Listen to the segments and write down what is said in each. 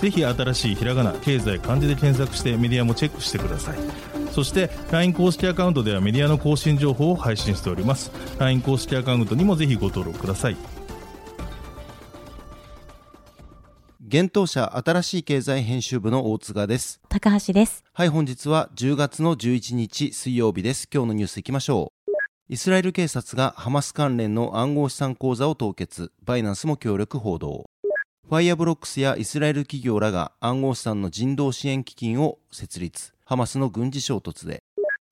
ぜひ新しいひらがな経済漢字で検索してメディアもチェックしてくださいそして LINE 公式アカウントではメディアの更新情報を配信しております LINE 公式アカウントにもぜひご登録ください現当社新しい経済編集部の大塚です。高橋です。はい、本日は10月の11日水曜日です。今日のニュースいきましょう。イスラエル警察がハマス関連の暗号資産口座を凍結、バイナンスも協力報道。ファイアブロックスやイスラエル企業らが暗号資産の人道支援基金を設立、ハマスの軍事衝突で。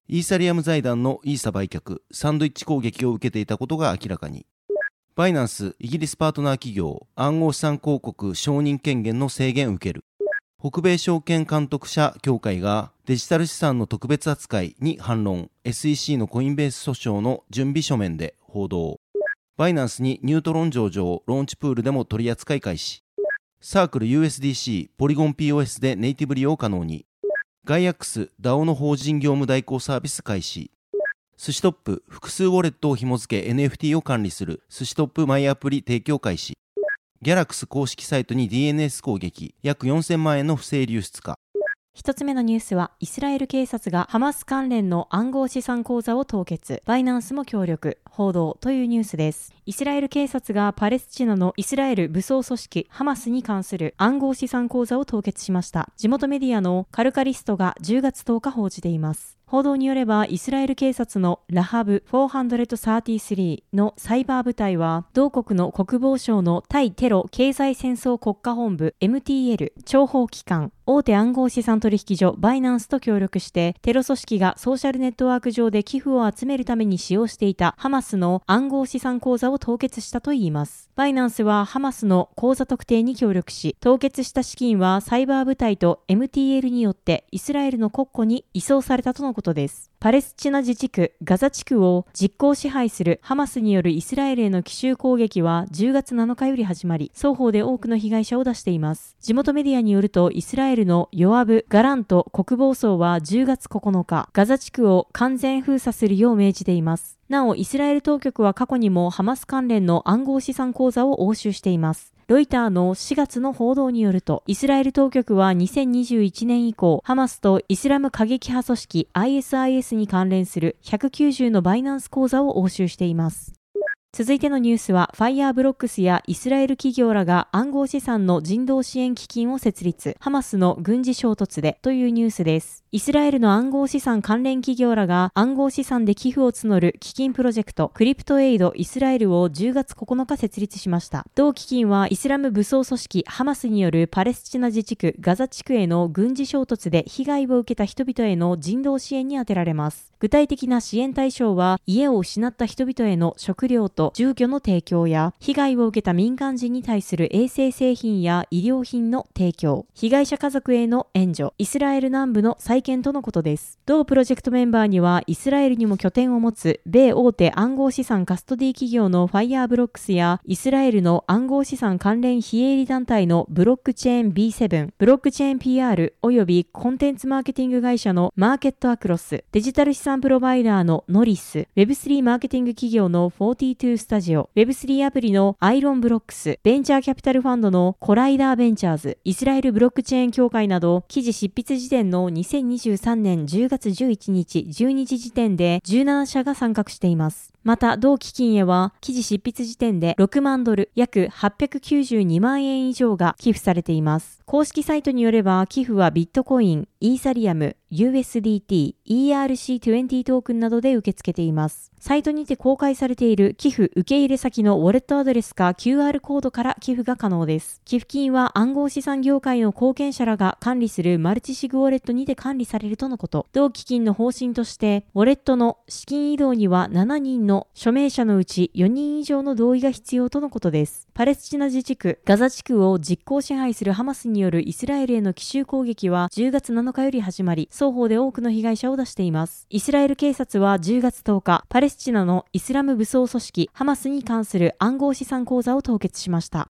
イーサリアム財団のイーサ売却、サンドイッチ攻撃を受けていたことが明らかに。バイナンス、イギリスパートナー企業、暗号資産広告承認権限の制限を受ける。北米証券監督者協会がデジタル資産の特別扱いに反論、SEC のコインベース訴訟の準備書面で報道。バイナンスにニュートロン上場、ローンチプールでも取り扱い開始。サークル USDC、ポリゴン POS でネイティブ利用可能に。ガイアックス、DAO の法人業務代行サービス開始。寿司トップ、複数ウォレットを紐付け NFT を管理する寿司トップマイアプリ提供開始。ギャラクス公式サイトに DNS 攻撃、約4000万円の不正流出か。一つ目のニュースは、イスラエル警察がハマス関連の暗号資産口座を凍結、バイナンスも協力、報道というニュースです。イスラエル警察がパレスチナのイスラエル武装組織ハマスに関する暗号資産口座を凍結しました。地元メディアのカルカリストが10月10日報じています。報道によれば、イスラエル警察のラハブ433のサイバー部隊は、同国の国防省の対テロ経済戦争国家本部 MTL 諜報機関、大手暗号資産取引所バイナンスと協力して、テロ組織がソーシャルネットワーク上で寄付を集めるために使用していたハマスの暗号資産口座を凍結したといいます。バイナンスはハマスの口座特定に協力し、凍結した資金はサイバー部隊と MTL によってイスラエルの国庫に移送されたとのことです。パレスチナ自治区ガザ地区を実効支配するハマスによるイスラエルへの奇襲攻撃は10月7日より始まり、双方で多くの被害者を出しています。地元メディアによると、イスラエルのヨアブ・ガラント国防相は10月9日、ガザ地区を完全封鎖するよう命じています。なお、イスラエル当局は過去にもハマス関連の暗号資産口座を押収しています。ロイターの4月の報道によると、イスラエル当局は2021年以降、ハマスとイスラム過激派組織 ISIS に関連する190のバイナンス口座を押収しています。続いてのニュースは、ファイヤーブロックスやイスラエル企業らが暗号資産の人道支援基金を設立、ハマスの軍事衝突でというニュースです。イスラエルの暗号資産関連企業らが暗号資産で寄付を募る基金プロジェクト、クリプトエイドイスラエルを10月9日設立しました。同基金はイスラム武装組織ハマスによるパレスチナ自治区ガザ地区への軍事衝突で被害を受けた人々への人道支援に充てられます。具体的な支援対象は家を失った人々への食料と住居の提供や被害を受けた民間人に対する衛生製品や医療品の提供、被害者家族への援助、イスラエル南部の再建とのことです。同プロジェクトメンバーにはイスラエルにも拠点を持つ米大手暗号資産カストディ企業のファイヤーブロックスやイスラエルの暗号資産関連非営利団体のブロックチェーン B7、ブロックチェーン PR およびコンテンツマーケティング会社のマーケットアクロス、デジタル資産プロバイダーのノリス、Web3 マーケティング企業の42スタジオ、Web3 アプリのアイロンブロックス、ベンチャーキャピタルファンドのコライダーベンチャーズ、イスラエルブロックチェーン協会など、記事執筆時点の2020 2023年10月11日12時時点で17社が参画しています。また、同基金へは、記事執筆時点で6万ドル、約892万円以上が寄付されています。公式サイトによれば、寄付はビットコイン、イーサリアム、USDT、ERC20 トークンなどで受け付けています。サイトにて公開されている寄付受け入れ先のウォレットアドレスか QR コードから寄付が可能です。寄付金は暗号資産業界の貢献者らが管理するマルチシグウォレットにて管理されるとのこと。同基金の方針として、ウォレットの資金移動には7人のの署名者のうち4人以上の同意が必要とのことです。パレスチナ自治区、ガザ地区を実効支配するハマスによるイスラエルへの奇襲攻撃は10月7日より始まり、双方で多くの被害者を出しています。イスラエル警察は10月10日、パレスチナのイスラム武装組織ハマスに関する暗号資産口座を凍結しました。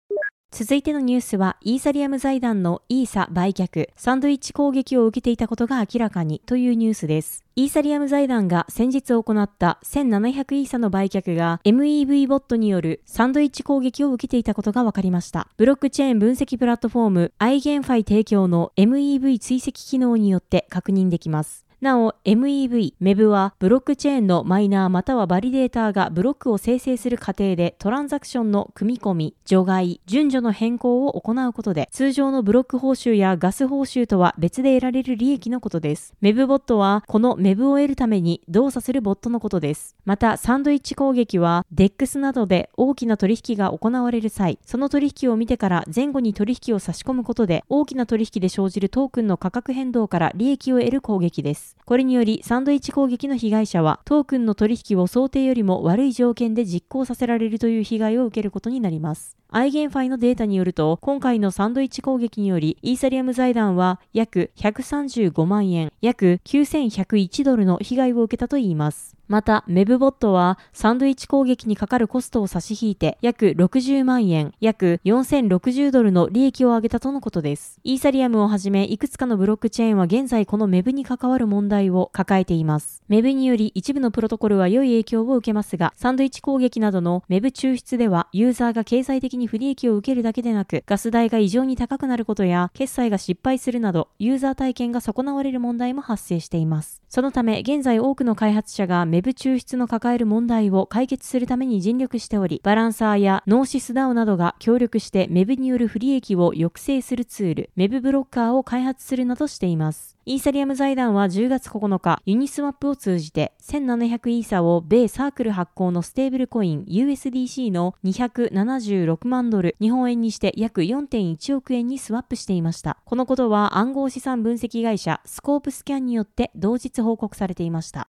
続いてのニュースは、イーサリアム財団のイーサ売却、サンドイッチ攻撃を受けていたことが明らかにというニュースです。イーサリアム財団が先日行った1700イーサの売却が MEV ボットによるサンドイッチ攻撃を受けていたことが分かりました。ブロックチェーン分析プラットフォームアイゲンファイ提供の MEV 追跡機能によって確認できます。なお、MEV、MEV はブロックチェーンのマイナーまたはバリデーターがブロックを生成する過程でトランザクションの組み込み、除外、順序の変更を行うことで、通常のブロック報酬やガス報酬とは別で得られる利益のことです。MEV ボットは、この MEV を得るために動作するボットのことです。また、サンドイッチ攻撃は、DEX などで大きな取引が行われる際、その取引を見てから前後に取引を差し込むことで、大きな取引で生じるトークンの価格変動から利益を得る攻撃です。これにより、サンドイッチ攻撃の被害者は、トークンの取引を想定よりも悪い条件で実行させられるという被害を受けることになります。アイゲンファイのデータによると、今回のサンドイッチ攻撃により、イーサリアム財団は約135万円、約9101ドルの被害を受けたといいます。また、メブボットはサンドイッチ攻撃にかかるコストを差し引いて約60万円、約4060ドルの利益を上げたとのことです。イーサリアムをはじめいくつかのブロックチェーンは現在このメブに関わる問題を抱えています。メブにより一部のプロトコルは良い影響を受けますが、サンドイッチ攻撃などのメブ抽出ではユーザーが経済的に不利益を受けるだけでなく、ガス代が異常に高くなることや、決済が失敗するなど、ユーザー体験が損なわれる問題も発生しています。そのため、現在多くの開発者がメ抽出の抱える問題を解決するために尽力しており、バランサーやノーシスダウなどが協力してメブによる不利益を抑制するツール、メブブロッカーを開発するなどしています。イーサリアム財団は10月9日、ユニスワップを通じて1700イーサを米サークル発行のステーブルコイン USDC の276万ドル、日本円にして約4.1億円にスワップしていました。このことは暗号資産分析会社スコープスキャンによって同日報告されていました。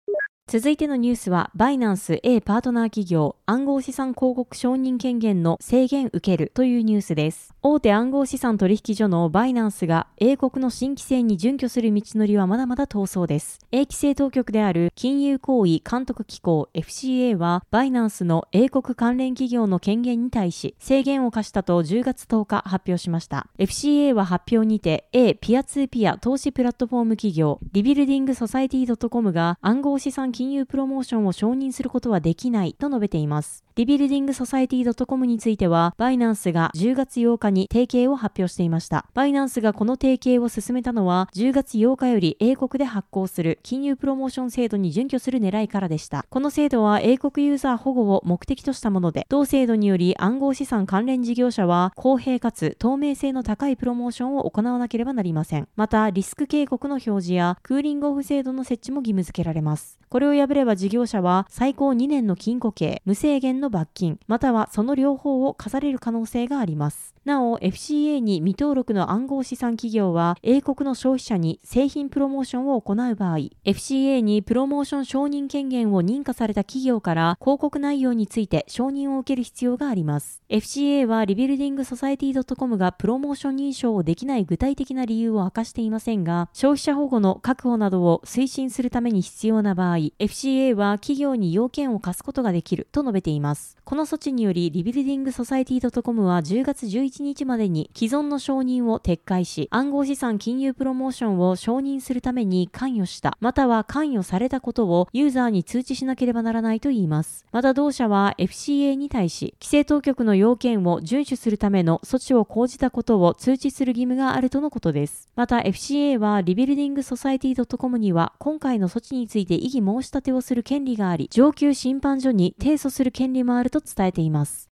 続いてのニュースは、バイナンス A パートナー企業暗号資産広告承認権限の制限受けるというニュースです。大手暗号資産取引所のバイナンスが英国の新規制に準拠する道のりはまだまだ遠そうです。英規制当局である金融行為監督機構 FCA はバイナンスの英国関連企業の権限に対し制限を課したと10月10日発表しました。FCA は発表にて A ピアツーピア投資プラットフォーム企業リビルディングソサイティ .com が暗号資産金融プロモーションを承認することはできないと述べています。リビルディングソサイティ .com については、バイナンスが10月8日に提携を発表していました。バイナンスがこの提携を進めたのは、10月8日より英国で発行する金融プロモーション制度に準拠する狙いからでした。この制度は英国ユーザー保護を目的としたもので、同制度により暗号資産関連事業者は公平かつ透明性の高いプロモーションを行わなければなりません。また、リスク警告の表示やクーリングオフ制度の設置も義務付けられます。これをを破れば事業者は最高2年の禁錮刑、無制限の罰金、またはその両方を課される可能性があります。なお、FCA に未登録の暗号資産企業は、英国の消費者に製品プロモーションを行う場合、FCA にプロモーション承認権限を認可された企業から広告内容について承認を受ける必要があります。FCA はリビルディングソサイティ .com がプロモーション認証をできない具体的な理由を明かしていませんが、消費者保護の確保などを推進するために必要な場合、FCA は企業に要件を課すことができると述べています。この措置により、リビルディングソサイティ .com は10月11日までに既存の承認を撤回し、暗号資産金融プロモーションを承認するために関与した、または関与されたことをユーザーに通知しなければならないといいます。また同社は FCA に対し、規制当局の要件を遵守するための措置を講じたことを通知する義務があるとのことです。また FCA はリビルディングソサイティ .com には今回の措置について異議申し立てをする権利があり、上級審判所に提訴する権利もあると伝えています。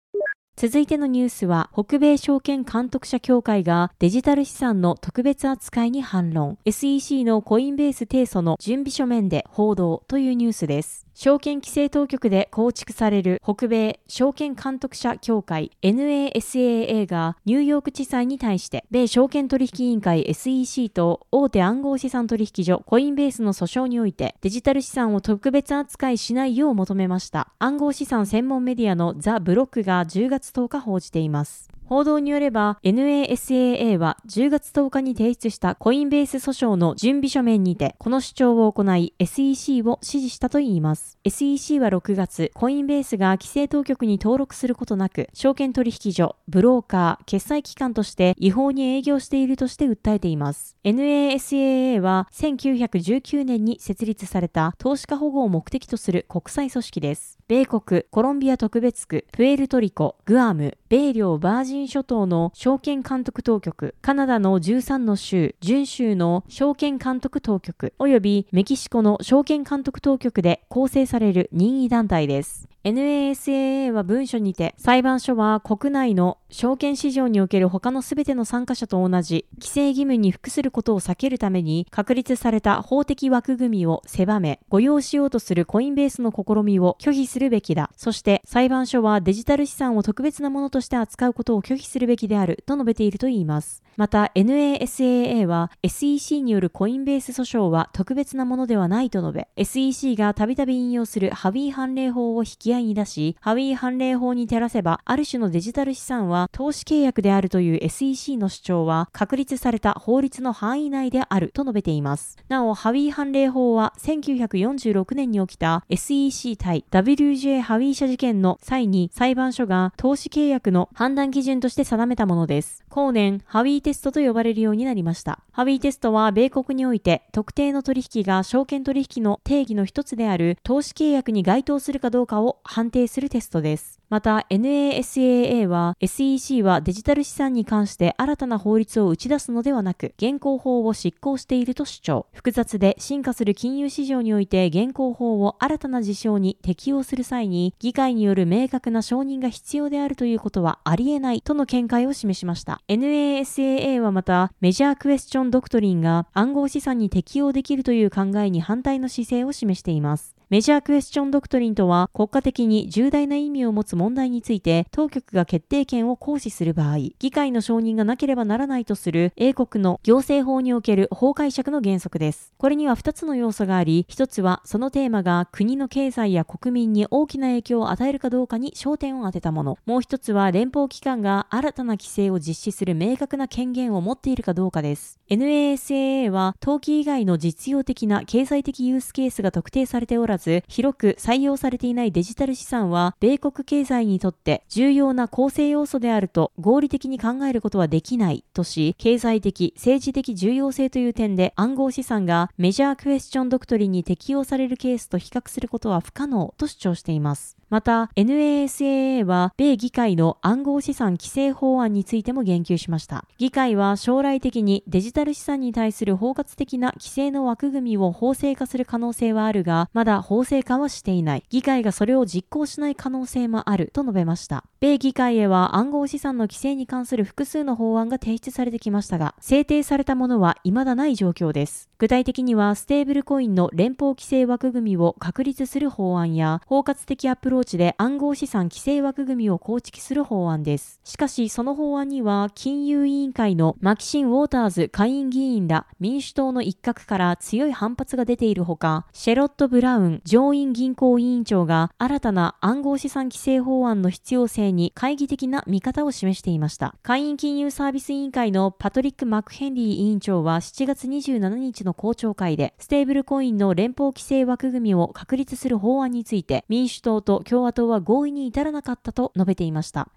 続いてのニュースは、北米証券監督者協会がデジタル資産の特別扱いに反論。SEC のコインベース提訴の準備書面で報道というニュースです。証券規制当局で構成される北米証券監督者協会 NASAA がニューヨーク地裁に対して米証券取引委員会 SEC と大手暗号資産取引所コインベースの訴訟においてデジタル資産を特別扱いしないよう求めました。暗号資産専門メディアのザ・ブロックが10月10日報じています。報道によれば NASAA は10月10日に提出したコインベース訴訟の準備書面にてこの主張を行い SEC を支持したといいます。SEC は6月、コインベースが規制当局に登録することなく、証券取引所、ブローカー、決済機関として違法に営業しているとして訴えています。NASAA は1919年に設立された投資家保護を目的とする国際組織です。米国、コロンビア特別区、プエルトリコ、グアム、米領バージン諸島の証券監督当局、カナダの13の州、準州の証券監督当局、及びメキシコの証券監督当局で構成される任意団体です。NASAA は文書にて、裁判所は国内の証券市場における他のすべての参加者と同じ規制義務に服することを避けるために確立された法的枠組みを狭め、誤用しようとするコインベースの試みを拒否するべきだ。そして裁判所はデジタル資産を特別なものとして扱うことを拒否するべきであると述べているといいます。また NASAA は SEC によるコインベース訴訟は特別なものではないと述べ、SEC がたびたび引用するハビー判例法を引き合いに出し、ハビー判例法に照らせば、ある種のデジタル資産は投資契約であるという SEC の主張は確立された法律の範囲内であると述べています。なお、ハビー判例法は1946年に起きた SEC 対 WJ ハビー社事件の際に裁判所が投資契約の判断基準として定めたものです。後年、ハビーテストと呼ばれるようになりました。ハビーテストは米国において特定の取引が証券取引の定義の一つである投資契約に該当するかどうかを判定するテストです。また NASAA は SEC はデジタル資産に関して新たな法律を打ち出すのではなく現行法を執行していると主張。複雑で進化する金融市場において現行法を新たな事象に適用する際に議会による明確な承認が必要であるということはありえないとの見解を示しました。NASAA はまたメジャークエスチョンドクトリンが暗号資産に適用できるという考えに反対の姿勢を示しています。メジャークエスチョンドクトリンとは国家的に重大な意味を持つ問題について当局が決定権を行使する場合、議会の承認がなければならないとする英国の行政法における法解釈の原則です。これには2つの要素があり、1つはそのテーマが国の経済や国民に大きな影響を与えるかどうかに焦点を当てたもの。もう1つは連邦機関が新たな規制を実施する明確な権限を持っているかどうかです。NASAA は登記以外の実用的な経済的ユースケースが特定されておらず、広く採用されていないデジタル資産は、米国経済にとって重要な構成要素であると合理的に考えることはできないとし、経済的、政治的重要性という点で暗号資産がメジャークエスチョンドクトリンに適用されるケースと比較することは不可能と主張しています。また、NASAA は米議会の暗号資産規制法案についても言及しました。議会は将来的にデジタル資産に対する包括的な規制の枠組みを法制化する可能性はあるが、まだ法制化はしていない。議会がそれを実行しない可能性もあると述べました。米議会へは暗号資産の規制に関する複数の法案が提出されてきましたが、制定されたものは未だない状況です。具体的には、ステーブルコインの連邦規制枠組みを確立する法案や、包括的アプローチで暗号資産規制枠組みを構築する法案です。しかし、その法案には、金融委員会のマキシン・ウォーターズ下院議員ら民主党の一角から強い反発が出ているほか、シェロッド・ブラウン上院銀行委員長が新たな暗号資産規制法案の必要性に懐疑的な見方を示していました。下院金融サービス委員会のパトリック・マクヘンリー委員長は7月27日の公聴会で、ステーブルコインの連邦規制枠組みを確立する法案について、民主党と共和党は合意に至らなかったと述べていました。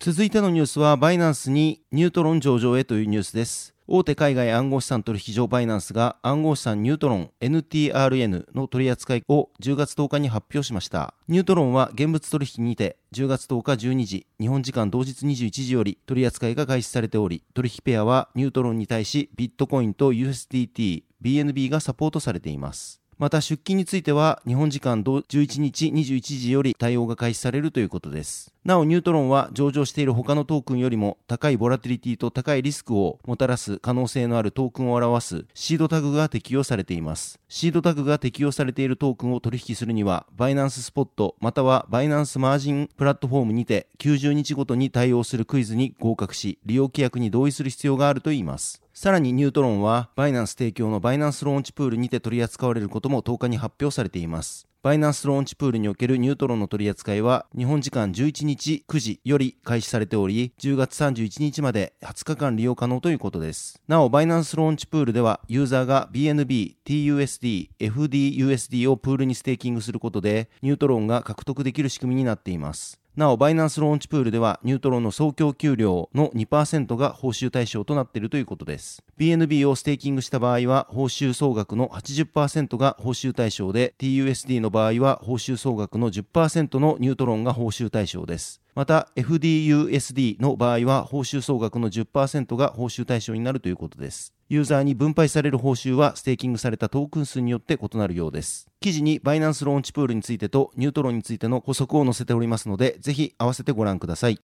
続いてのニュースは、バイナンスにニュートロン上場へというニュースです。大手海外暗号資産取引所バイナンスが暗号資産ニュートロン NTRN の取り扱いを10月10日に発表しました。ニュートロンは現物取引にて10月10日12時、日本時間同日21時より取り扱いが開始されており、取引ペアはニュートロンに対しビットコインと USDT、BNB がサポートされています。また出金については日本時間11日21時より対応が開始されるということです。なおニュートロンは上場している他のトークンよりも高いボラティリティと高いリスクをもたらす可能性のあるトークンを表すシードタグが適用されています。シードタグが適用されているトークンを取引するにはバイナンススポットまたはバイナンスマージンプラットフォームにて90日ごとに対応するクイズに合格し利用規約に同意する必要があるといいます。さらにニュートロンはバイナンス提供のバイナンスローンチプールにて取り扱われることも10日に発表されています。バイナンスローンチプールにおけるニュートロンの取り扱いは日本時間11日9時より開始されており、10月31日まで20日間利用可能ということです。なお、バイナンスローンチプールではユーザーが BNB、TUSD、FDUSD をプールにステーキングすることでニュートロンが獲得できる仕組みになっています。なお、バイナンスローンチプールでは、ニュートロンの総供給量の2%が報酬対象となっているということです。BNB をステーキングした場合は、報酬総額の80%が報酬対象で、TUSD の場合は、報酬総額の10%のニュートロンが報酬対象です。また FDUSD の場合は報酬総額の10%が報酬対象になるということです。ユーザーに分配される報酬はステーキングされたトークン数によって異なるようです。記事にバイナンスローンチプールについてとニュートロンについての補足を載せておりますので、ぜひ合わせてご覧ください。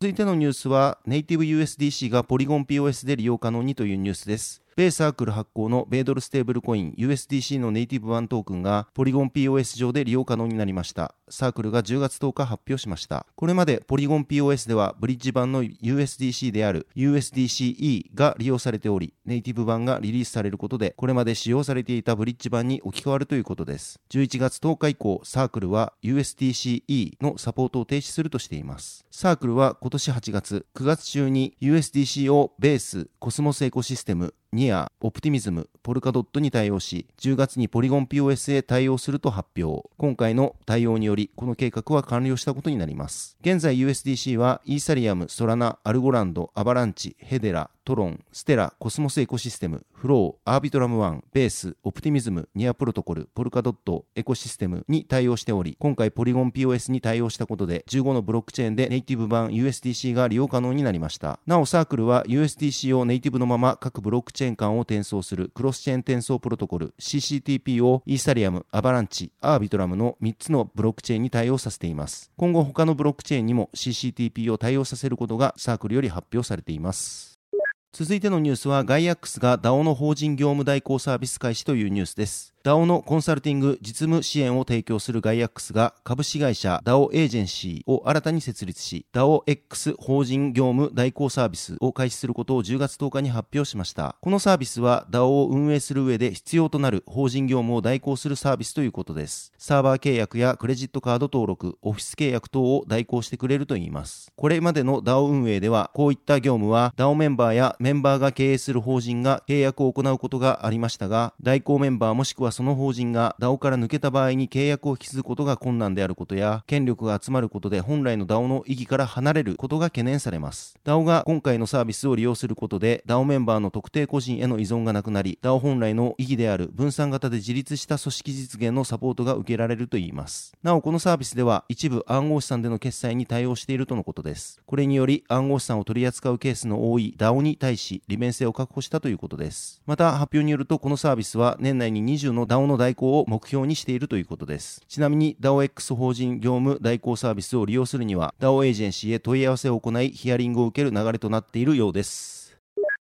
続いてのニュースは、ネイティブ USDC がポリゴン POS で利用可能にというニュースです。米サークル発行の米ドルステーブルコイン USDC のネイティブ版トークンがポリゴン POS 上で利用可能になりました。サークルが10月10日発表しました。これまでポリゴン POS ではブリッジ版の USDC である USDCE が利用されており、ネイティブ版がリリースされることで、これまで使用されていたブリッジ版に置き換わるということです。11月10日以降、サークルは USDCE のサポートを停止するとしています。サークルは今年8月、9月中に USDC をベース、コスモスエコシステム、ニア、オプティミズム、ポルカドットに対応し、10月にポリゴン POS へ対応すると発表。今回の対応により、この計画は完了したことになります。現在 USDC はイーサリアム、ソラナ、アルゴランド、アバランチ、ヘデラ、トロン、ステラ、コスモスエコシステム、フロー、アービトラム1、ベース、オプティミズム、ニアプロトコル、ポルカドット、エコシステムに対応しており、今回ポリゴン POS に対応したことで、15のブロックチェーンでネイティブ版 USDC が利用可能になりました。なお、サークルは USDC をネイティブのまま各ブロックチェーン間を転送するクロスチェーン転送プロトコル CCTP をイーサリアム、アバランチ、アービトラムの3つのブロックチェーンに対応させています。今後他のブロックチェーンにも CCTP を対応させることがサークルより発表されています。続いてのニュースはガイアックスが DAO の法人業務代行サービス開始というニュースです。DAO のコンサルティング実務支援を提供するガイアックスが株式会社 DAO エージェンシーを新たに設立し DAOX 法人業務代行サービスを開始することを10月10日に発表しました。このサービスは DAO を運営する上で必要となる法人業務を代行するサービスということです。サーバー契約やクレジットカード登録、オフィス契約等を代行してくれるといいます。これまでの DAO 運営ではこういった業務は DAO メンバーやメンバーが経営する法人が契約を行うことがありましたが、代行メンバーもしくはその法人が DAO から抜けた場合に契約を引き継ぐことが困難であることや、権力が集まることで本来の DAO の意義から離れることが懸念されます。DAO が今回のサービスを利用することで、DAO メンバーの特定個人への依存がなくなり、DAO 本来の意義である分散型で自立した組織実現のサポートが受けられるといいます。なお、このサービスでは一部暗号資産での決済に対応しているとのことです。これにより暗号資産を取り扱うケースの多い DAO に対し利便性を確保したということです。また、発表によるとこのサービスは年内に20の DAO の代行を目標にしているということです。ちなみに DAOX 法人業務代行サービスを利用するには DAO エージェンシーへ問い合わせを行いヒアリングを受ける流れとなっているようです。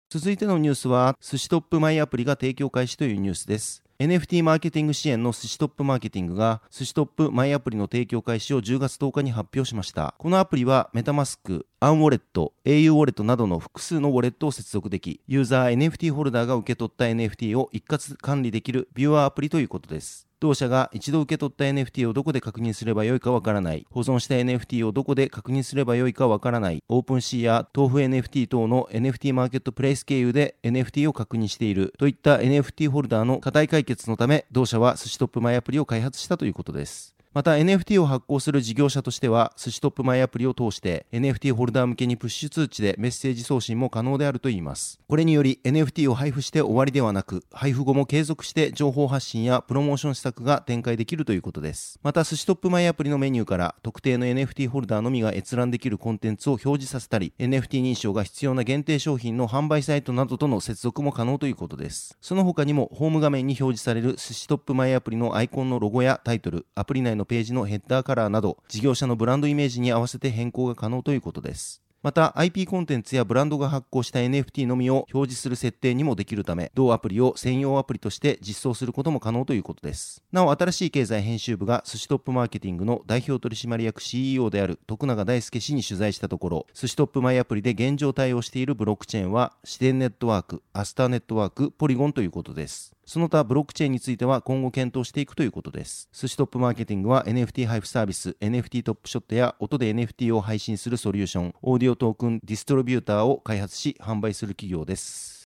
続いてのニュースは、 SUSHI TOP マイアプリが提供開始というニュースです。NFT マーケティング支援の SUSHI TOP マーケティングが SUSHI TOP マイアプリの提供開始を10月10日に発表しました。このアプリはメタマスク、アンウォレット、au ウォレットなどの複数のウォレットを接続でき、ユーザー NFT ホルダーが受け取った NFT を一括管理できるビューアーアプリということです。同社が一度受け取った NFT をどこで確認すればよいかわからない、保存した NFT をどこで確認すればよいかわからない、オープンシーや豆腐 NFT 等の NFT マーケットプレイス経由で NFT を確認している。といった NFT ホルダーの課題解決のため、同社は SUSHI TOP マイアプリを開発したということです。また NFT を発行する事業者としては、 SUSHI TOP マイアプリを通して NFT ホルダー向けにプッシュ通知でメッセージ送信も可能であるといいます。これにより NFT を配布して終わりではなく、配布後も継続して情報発信やプロモーション施策が展開できるということです。また、寿司トップマイアプリのメニューから特定の NFT ホルダーのみが閲覧できるコンテンツを表示させたり、NFT 認証が必要な限定商品の販売サイトなどとの接続も可能ということです。その他にも、ホーム画面に表示される寿司トップマイアプリのアイコンのロゴやタイトル、アプリ内のページのヘッダーカラーなど、事業者のブランドイメージに合わせて変更が可能ということです。また IP コンテンツやブランドが発行した NFT のみを表示する設定にもできるため同アプリを専用アプリとして実装することも可能ということですなお新しい経済編集部が SUSHI TOP マーケティングの代表取締役 CEO である徳永大輔氏に取材したところ SUSHI TOP マイアプリで現状対応しているブロックチェーンはシデンネットワークアスターネットワークポリゴンということですその他ブロックチェーンについては今後検討していくということです。 SUSHI TOP マーケティングは NFT 配布サービス、NFT トップショットや音で NFT を配信するソリューション、オーディオトークンディストリビューターを開発し販売する企業です。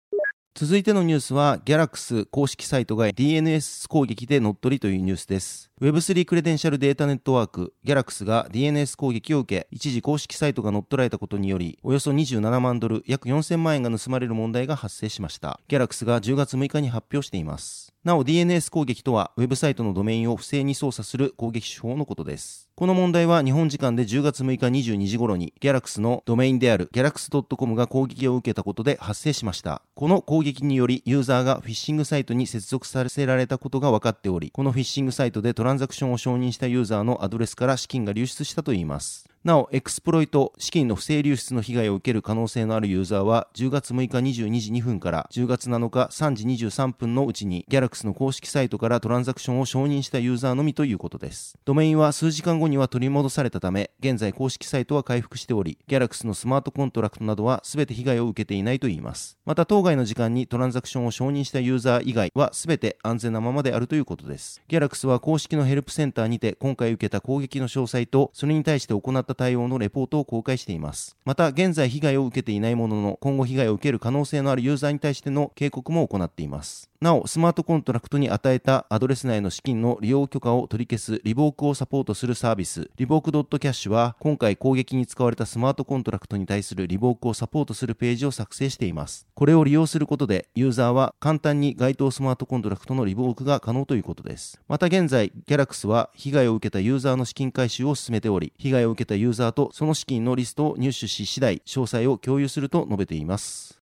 続いてのニュースは、ギャラクス公式サイトが DNS 攻撃で乗っ取りというニュースです。Web3 クレデンシャルデータネットワーク、ギャラクスが DNS 攻撃を受け、一時公式サイトが乗っ取られたことにより、およそ27万ドル、約4000万円が盗まれる問題が発生しました。ギャラクスが10月6日に発表しています。なお DNS 攻撃とは、ウェブサイトのドメインを不正に操作する攻撃手法のことです。この問題は日本時間で10月6日22時頃にギャラクスのドメインである galxe.com が攻撃を受けたことで発生しました。この攻撃によりユーザーがフィッシングサイトに接続させられたことが分かっており、このフィッシングサイトでトラランザクションを承認したユーザーのアドレスから資金が流出したといいます。なお、エクスプロイト、資金の不正流出の被害を受ける可能性のあるユーザーは、10月6日22時2分から10月7日3時23分のうちに、ギャラクスの公式サイトからトランザクションを承認したユーザーのみということです。ドメインは数時間後には取り戻されたため、現在公式サイトは回復しており、ギャラクスのスマートコントラクトなどは全て被害を受けていないといいます。また、当該の時間にトランザクションを承認したユーザー以外は全て安全なままであるということです。ギャラクスは公式のヘルプセンターにて今回受けた攻撃の詳細と、それに対して行った対応のレポートを公開しています。また、現在被害を受けていないものの、今後被害を受ける可能性のあるユーザーに対しての警告も行っています。なお、スマートコントラクトに与えたアドレス内の資金の利用許可を取り消すリボークをサポートするサービス、 Revoke.cash は、今回攻撃に使われたスマートコントラクトに対するリボークをサポートするページを作成しています。これを利用することで、ユーザーは簡単に該当スマートコントラクトのリボークが可能ということです。また現在、ギャラクスは被害を受けたユーザーの資金回収を進めており、被害を受けたユーザーとその資金のリストを入手し次第、詳細を共有すると述べています。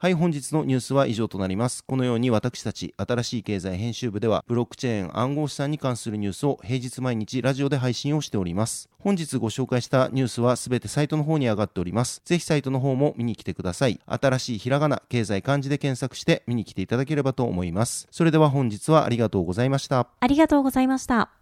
はい、本日のニュースは以上となります。このように私たち、新しい経済編集部では、ブロックチェーン暗号資産に関するニュースを平日毎日ラジオで配信をしております。本日ご紹介したニュースはすべてサイトの方に上がっております。ぜひサイトの方も見に来てください。新しいひらがな、経済漢字で検索して見に来ていただければと思います。それでは本日はありがとうございました。ありがとうございました。